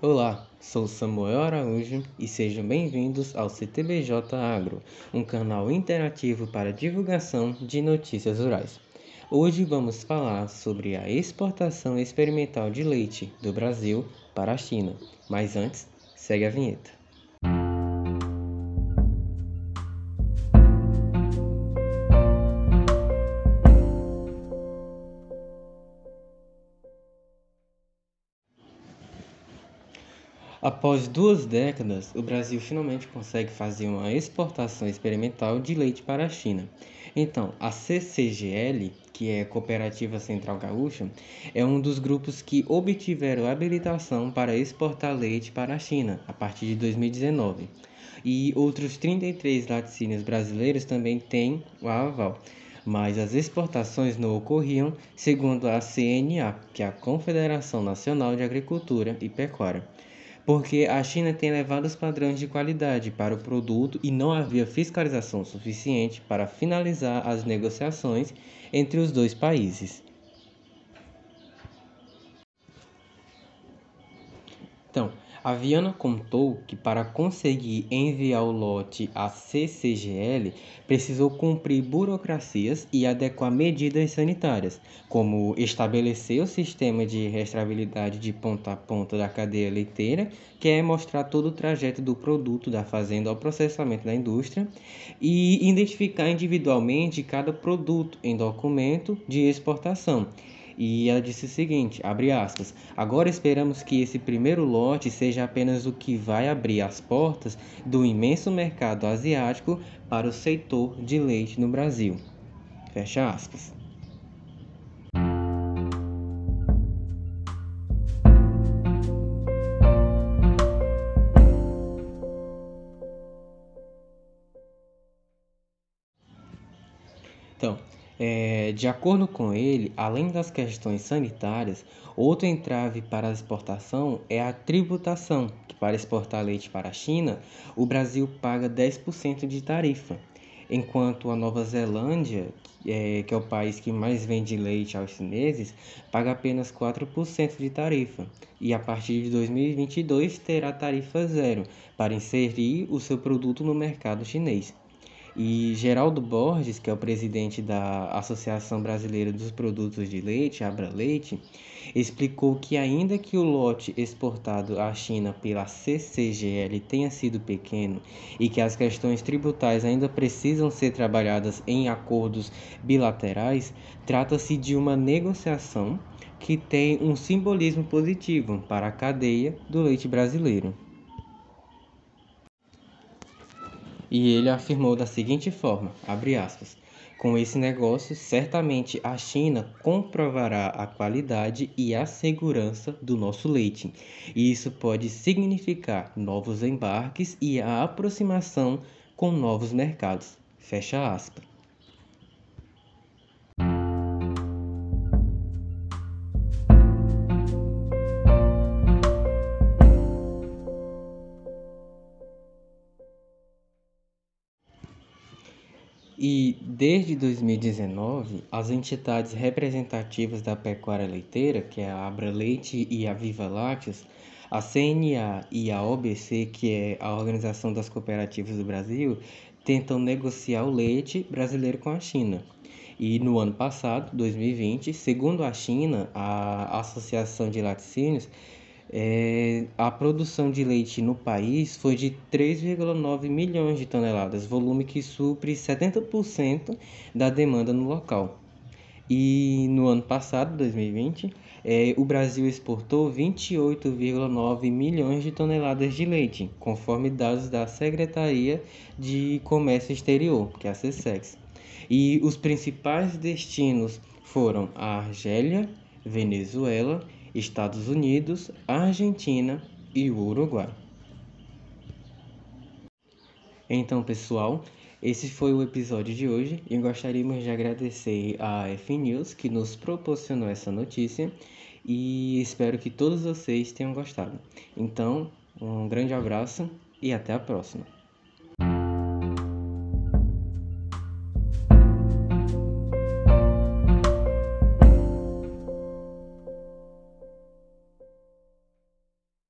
Olá, sou Samuel Araújo e sejam bem-vindos ao CTBJ Agro, um canal interativo para divulgação de notícias rurais. Hoje vamos falar sobre a exportação experimental de leite do Brasil para a China. Mas antes, segue a vinheta. Após duas décadas, o Brasil finalmente consegue fazer uma exportação experimental de leite para a China. Então, a CCGL, que é Cooperativa Central Gaúcha, é um dos grupos que obtiveram habilitação para exportar leite para a China a partir de 2019. E outros 33 laticínios brasileiros também têm o aval mas as exportações não ocorriam segundo a CNA, que é a Confederação Nacional de Agricultura e Pecuária porque a China tem elevados padrões de qualidade para o produto e não havia fiscalização suficiente para finalizar as negociações entre os dois países. Então, a Viana contou que para conseguir enviar o lote à CCGL, precisou cumprir burocracias e adequar medidas sanitárias, como estabelecer o sistema de restabilidade de ponta a ponta da cadeia leiteira, que é mostrar todo o trajeto do produto da fazenda ao processamento da indústria, e identificar individualmente cada produto em documento de exportação e ela disse o seguinte, abre aspas, agora esperamos que esse primeiro lote seja apenas o que vai abrir as portas do imenso mercado asiático para o setor de leite no Brasil. Fecha aspas. Então, é, de acordo com ele, além das questões sanitárias, outro entrave para a exportação é a tributação, que para exportar leite para a China, o Brasil paga 10% de tarifa, enquanto a Nova Zelândia, é, que é o país que mais vende leite aos chineses, paga apenas 4% de tarifa, e a partir de 2022 terá tarifa zero para inserir o seu produto no mercado chinês. E Geraldo Borges, que é o presidente da Associação Brasileira dos Produtos de Leite, Abra Leite, explicou que ainda que o lote exportado à China pela CCGL tenha sido pequeno e que as questões tributárias ainda precisam ser trabalhadas em acordos bilaterais, trata-se de uma negociação que tem um simbolismo positivo para a cadeia do leite brasileiro. E ele afirmou da seguinte forma, aspas, com esse negócio, certamente a China comprovará a qualidade e a segurança do nosso leite. E isso pode significar novos embarques e a aproximação com novos mercados. Fecha aspas. E desde 2019, as entidades representativas da pecuária leiteira, que é a Abra Leite e a Viva Lácteos, a CNA e a OBC, que é a Organização das Cooperativas do Brasil, tentam negociar o leite brasileiro com a China. E no ano passado, 2020, segundo a China, a Associação de Laticínios é, a produção de leite no país foi de 3,9 milhões de toneladas, volume que supre 70% da demanda no local. E no ano passado, 2020, é, o Brasil exportou 28,9 milhões de toneladas de leite, conforme dados da Secretaria de Comércio Exterior, que é a SESEX. E os principais destinos foram a Argélia, Venezuela Estados Unidos, Argentina e Uruguai. Então, pessoal, esse foi o episódio de hoje e gostaríamos de agradecer a F News que nos proporcionou essa notícia e espero que todos vocês tenham gostado. Então, um grande abraço e até a próxima.